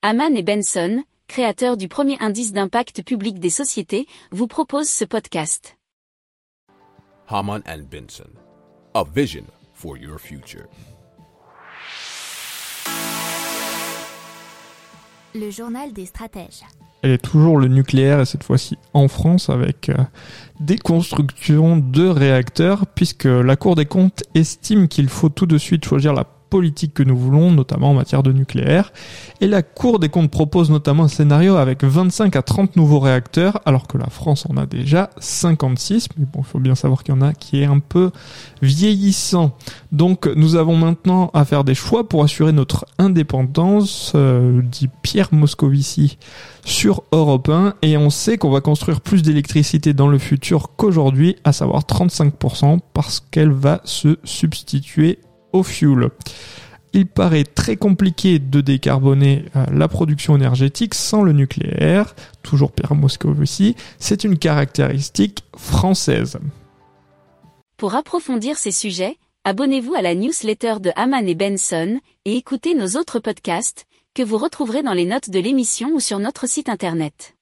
Haman et Benson, créateurs du premier indice d'impact public des sociétés, vous proposent ce podcast. Haman and Benson, a vision for your future. Le journal des stratèges. Elle est toujours le nucléaire et cette fois-ci en France avec euh, des constructions de réacteurs puisque la Cour des comptes estime qu'il faut tout de suite choisir la politique que nous voulons, notamment en matière de nucléaire. Et la Cour des comptes propose notamment un scénario avec 25 à 30 nouveaux réacteurs, alors que la France en a déjà 56. Mais bon, il faut bien savoir qu'il y en a qui est un peu vieillissant. Donc nous avons maintenant à faire des choix pour assurer notre indépendance, euh, dit Pierre Moscovici sur Europe 1 et on sait qu'on va construire plus d'électricité dans le futur qu'aujourd'hui, à savoir 35% parce qu'elle va se substituer au fuel. Il paraît très compliqué de décarboner euh, la production énergétique sans le nucléaire, toujours Pierre Moscovici, c'est une caractéristique française. Pour approfondir ces sujets, abonnez-vous à la newsletter de Haman et Benson et écoutez nos autres podcasts que vous retrouverez dans les notes de l'émission ou sur notre site internet.